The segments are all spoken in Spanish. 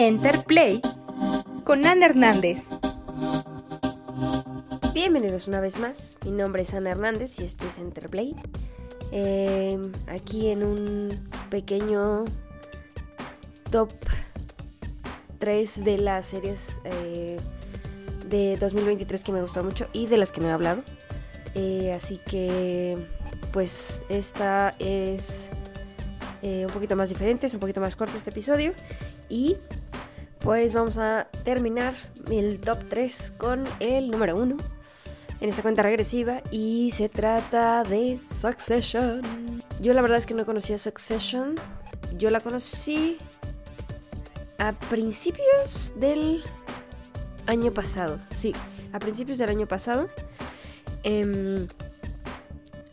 Enterplay con Ana Hernández. Bienvenidos una vez más. Mi nombre es Ana Hernández y esto es Enterplay. Eh, aquí en un pequeño top 3 de las series eh, de 2023 que me gustó mucho y de las que no he hablado. Eh, así que, pues, esta es un poquito más diferente, es un poquito más corto este episodio. Y pues vamos a terminar el top 3 con el número 1 en esta cuenta regresiva y se trata de Succession. Yo la verdad es que no conocía Succession. Yo la conocí a principios del año pasado. Sí, a principios del año pasado. Em,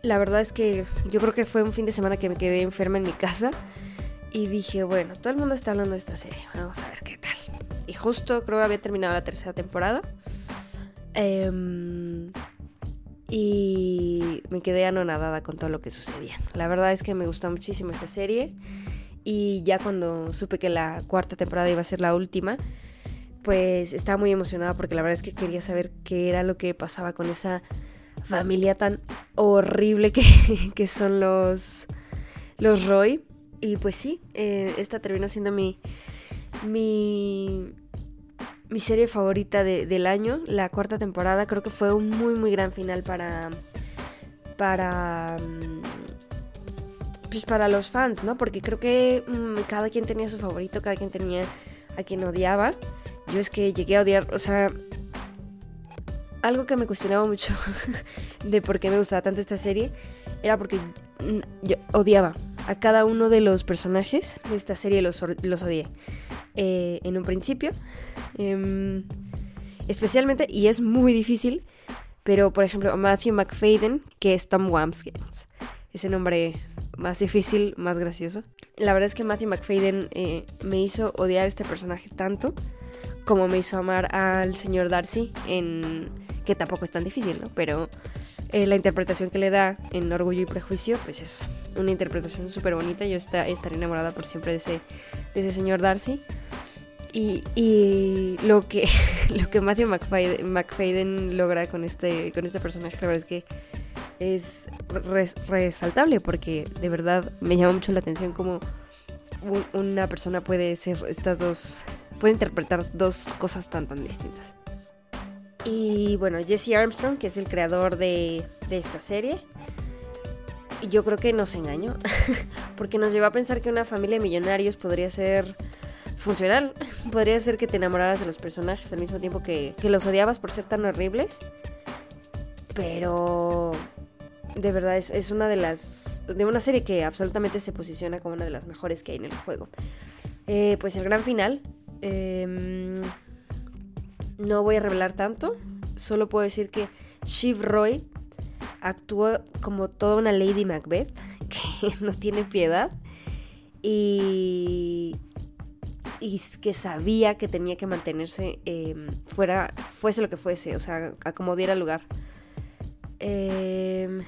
la verdad es que yo creo que fue un fin de semana que me quedé enferma en mi casa. Y dije, bueno, todo el mundo está hablando de esta serie. Vamos a. Y justo creo que había terminado la tercera temporada. Em, y me quedé anonadada con todo lo que sucedía. La verdad es que me gustó muchísimo esta serie. Y ya cuando supe que la cuarta temporada iba a ser la última, pues estaba muy emocionada porque la verdad es que quería saber qué era lo que pasaba con esa familia tan horrible que, que son los, los Roy. Y pues sí, eh, esta terminó siendo mi, mi, mi serie favorita del año, la cuarta temporada. Creo que fue un muy, muy gran final para, para, mm, pues para los fans, ¿no? Porque creo que mm, cada quien tenía su favorito, cada quien tenía a quien odiaba. Yo es que llegué a odiar, o sea, algo que me cuestionaba mucho de por qué me gustaba tanto esta serie era porque mm, yo odiaba a cada uno de los personajes de esta serie los, los odié. Eh, en un principio. Em, especialmente, y es muy difícil, pero por ejemplo, Matthew McFadden, que es Tom Wamskins. Ese nombre más difícil, más gracioso. La verdad es que Matthew McFadden eh, me hizo odiar este personaje tanto como me hizo amar al señor Darcy que tampoco es tan difícil, ¿no? Pero eh, la interpretación que le da en Orgullo y Prejuicio, pues es una interpretación súper bonita. Yo está, estaré enamorada por siempre de ese, de ese señor Darcy. Y, lo que lo que Matthew McFadden, logra con este con este personaje la verdad es que es resaltable porque de verdad me llama mucho la atención cómo una persona puede ser estas dos puede interpretar dos cosas tan tan distintas. Y bueno, Jesse Armstrong, que es el creador de, esta serie, yo creo que nos engañó, porque nos llevó a pensar que una familia de millonarios podría ser funcional, podría ser que te enamoraras de los personajes al mismo tiempo que, que los odiabas por ser tan horribles, pero de verdad es, es, una de las de una serie que absolutamente se posiciona como una de las mejores que hay en el juego. Eh, pues el gran final. Eh, no voy a revelar tanto, solo puedo decir que Shiv Roy actúa como toda una Lady Macbeth, que no tiene piedad, y, y que sabía que tenía que mantenerse em, fuera, fuese lo que fuese, o sea, a como diera lugar. Em,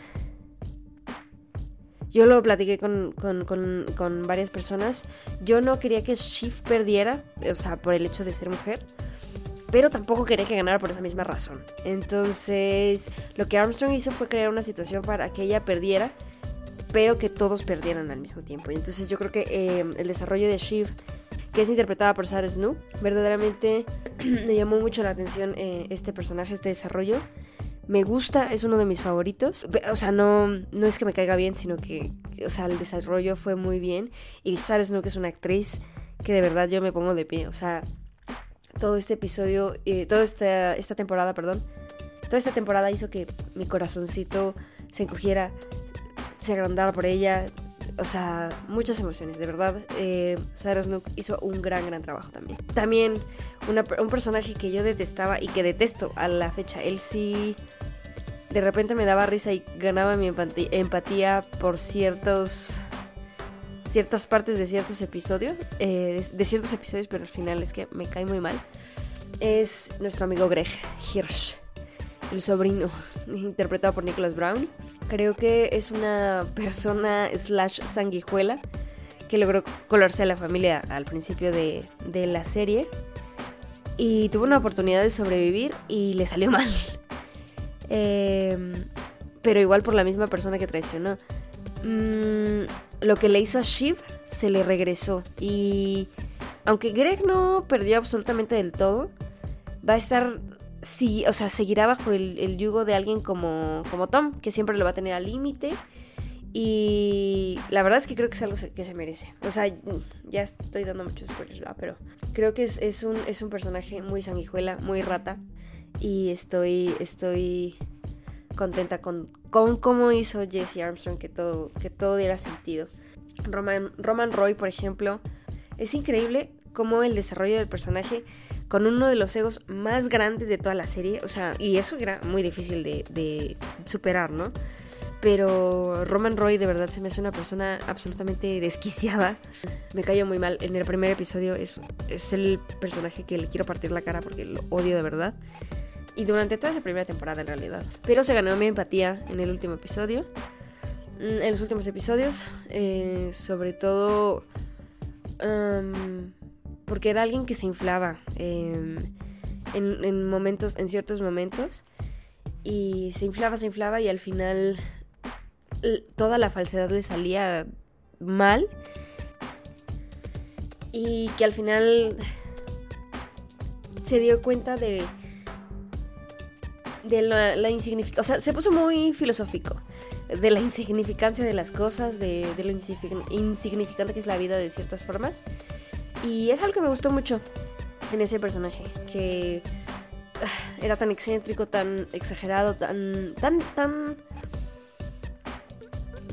yo lo platiqué con, con, con, varias personas. Yo no quería que Shiv perdiera, o sea, por el hecho de ser mujer pero tampoco quería que ganara por esa misma razón. Entonces, lo que Armstrong hizo fue crear una situación para que ella perdiera, pero que todos perdieran al mismo tiempo. Y entonces yo creo que eh, el desarrollo de Shiv, que es interpretada por Sarah Snook, verdaderamente me llamó mucho la atención eh, este personaje, este desarrollo. Me gusta, es uno de mis favoritos. O sea, no, no es que me caiga bien, sino que, o sea, el desarrollo fue muy bien. Y Sarah Snook es una actriz que de verdad yo me pongo de pie. O sea, todo este episodio, eh, toda esta, esta temporada, perdón, toda esta temporada hizo que mi corazoncito se encogiera, se agrandara por ella, o sea, muchas emociones, de verdad. Eh, Sarah Snook hizo un gran, gran trabajo también. También un personaje que yo detestaba y que detesto a la fecha. Él sí, de repente me daba risa y ganaba mi empatía por ciertos ciertas partes de ciertos episodios, eh, de, ciertos episodios, pero al final es que me cae muy mal, es nuestro amigo Greg Hirsch, el sobrino, interpretado por Nicholas Brown. Creo que es una persona slash sanguijuela que logró colarse a la familia al principio de, de la serie. Y tuvo una oportunidad de sobrevivir y le salió mal. Em, pero igual por la misma persona que traicionó. Mm, lo que le hizo a Shiv se le regresó. Y aunque Greg no perdió absolutamente del todo, va a estar. Sí, o sea, seguirá bajo el, yugo de alguien como, como Tom, que siempre lo va a tener al límite. Y la verdad es que creo que es algo que se merece. O sea, ya estoy dando muchos spoilers, pero creo que es, un, es un personaje muy sanguijuela, muy rata. Y estoy, estoy contenta con, con cómo hizo Jesse Armstrong que todo, que todo diera sentido. Roman, Roman Roy, por ejemplo, es increíble cómo el desarrollo del personaje con uno de los egos más grandes de toda la serie, o sea, y eso era muy difícil de, superar, ¿no? Pero Roman Roy de verdad se me hace una persona absolutamente desquiciada. Me cayó muy mal. En el primer episodio es, es el personaje que le quiero partir la cara porque lo odio de verdad. Y durante toda esa primera temporada en realidad. Pero se ganó mi empatía en el último episodio. Mm, en los últimos episodios. Eh, sobre todo... porque era alguien que se inflaba. Em, en, en momentos, en ciertos momentos. Y se inflaba, se inflaba y al final toda la falsedad le salía mal. Y que al final se dio cuenta de de la, la insignificancia, o sea, se puso muy filosófico, de la insignificancia de las cosas, de, lo insignificante que es la vida de ciertas formas. Y es algo que me gustó mucho en ese personaje, que ah, era tan excéntrico, tan exagerado, tan, tan, tan,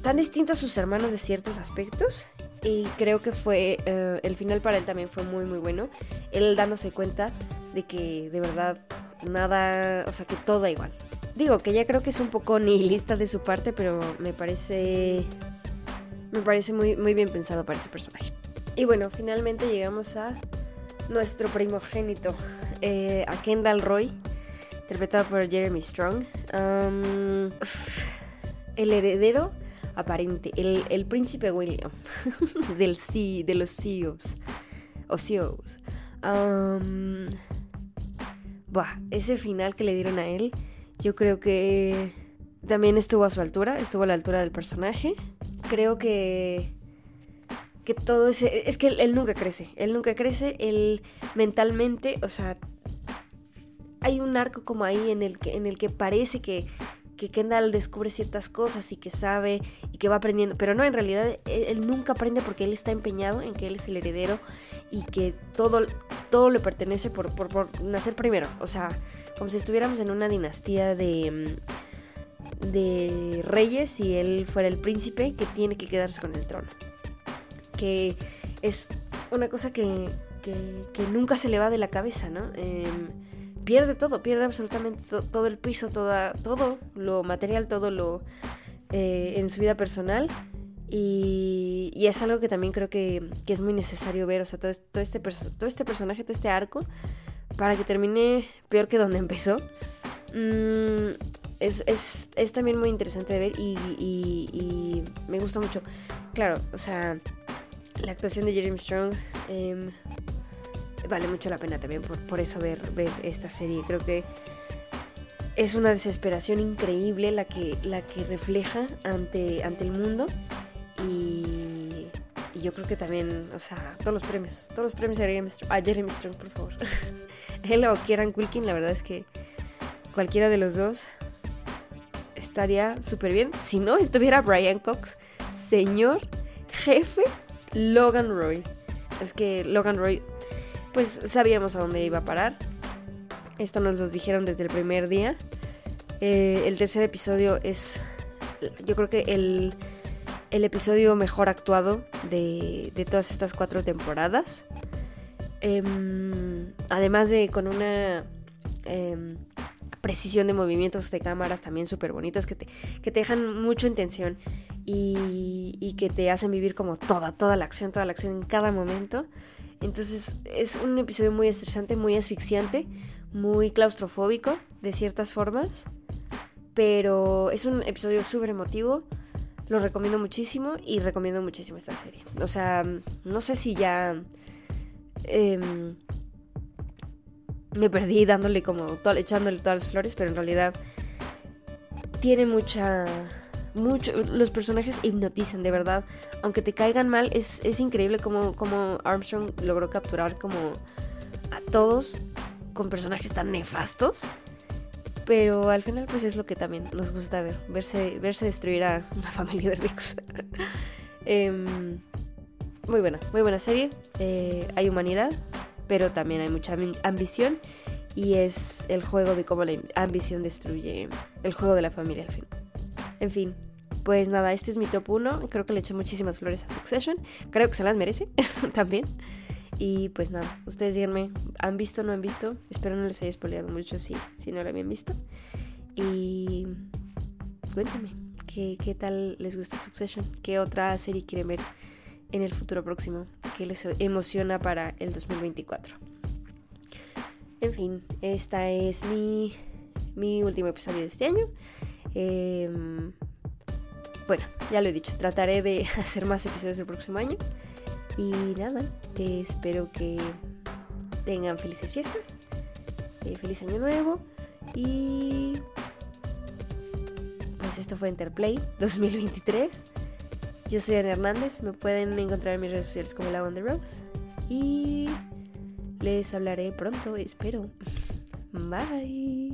tan distinto a sus hermanos de ciertos aspectos. Y creo que fue, eh, el final para él también fue muy, muy bueno. Él dándose cuenta de que de verdad nada, o sea, que todo da igual. Digo que ya creo que es un poco nihilista de su parte, pero me parece me parece muy, muy bien pensado para ese personaje. Y bueno, finalmente llegamos a nuestro primogénito, eh, a Kendall Roy, interpretado por Jeremy Strong. el heredero aparente, el, príncipe William del C, de los CEOs o CEOs ese final que le dieron a él, yo creo que también estuvo a su altura, estuvo a la altura del personaje. Creo que que todo ese es que él, nunca crece, él nunca crece, él mentalmente, o sea, hay un arco como ahí en el que en el que parece que que Kendall descubre ciertas cosas y que sabe y que va aprendiendo, pero no, en realidad él, nunca aprende porque él está empeñado en que él es el heredero y que todo, todo le pertenece por, por, nacer primero, o sea, como si estuviéramos en una dinastía de, mm, de reyes y él fuera el príncipe que tiene que quedarse con el trono, que es una cosa que, que, nunca se le va de la cabeza, ¿no? Em, pierde todo, pierde absolutamente todo el piso, toda, todo lo material, todo lo eh, en su vida personal. Y, es algo que también creo que, que, es muy necesario ver, o sea, todo, todo, este, todo este personaje, todo este arco, para que termine peor que donde empezó. Mm, es, es, es, también muy interesante de ver y, me gusta mucho. Claro, o sea, la actuación de Jeremy Strong eh, vale mucho la pena también por, eso ver, ver esta serie. Creo que es una desesperación increíble la que, la que refleja ante, ante el mundo. Y, yo creo que también, o sea, todos los premios, todos los premios a Jeremy, Strong, por favor. Él o Kieran Culkin, la verdad es que cualquiera de los dos estaría súper bien. Si no estuviera Brian Cox, señor jefe Logan Roy. Es que Logan Roy pues sabíamos a dónde iba a parar. Esto nos lo dijeron desde el primer día. Eh, el tercer episodio es, yo creo que el, episodio mejor actuado de, todas estas cuatro temporadas. Em, además de con una em, precisión de movimientos de cámaras también súper bonitas que te, que te dejan mucho en tensión y, y, que te hacen vivir como toda, toda la acción, toda la acción en cada momento. Entonces es un episodio muy estresante, muy asfixiante, muy claustrofóbico de ciertas formas. Pero es un episodio súper emotivo. Lo recomiendo muchísimo y recomiendo muchísimo esta serie. O sea, no sé si ya em, me perdí dándole como, echándole todas las flores, pero en realidad tiene mucha... Mucho, los personajes hipnotizan, de verdad. Aunque te caigan mal, es, es increíble como, como Armstrong logró capturar como a todos con personajes tan nefastos. Pero al final pues es lo que también nos gusta ver, verse, verse destruir a una familia de ricos. Em, muy buena, muy buena serie. Eh, hay humanidad, pero también hay mucha ambición. Y es el juego de cómo la ambición destruye el juego de la familia al fin. En fin, pues nada, este es mi top 1. Creo que le eché muchísimas flores a Succession. Creo que se las merece también. Y pues nada, ustedes díganme, ¿han visto o no han visto? Espero no les haya spoileado mucho si, si no lo habían visto. Y cuéntame, ¿qué, ¿qué tal les gusta Succession? ¿Qué otra serie quieren ver en el futuro próximo? ¿Qué les emociona para el 2024? En fin, esta es mi, mi último episodio de este año. Em, bueno, ya lo he dicho, trataré de hacer más episodios el próximo año. Y nada, espero que tengan felices fiestas, eh, feliz año nuevo y pues esto fue Interplay 2023. Yo soy Ana Hernández, me pueden encontrar en mis redes sociales como La On The Rose y les hablaré pronto, espero. Bye.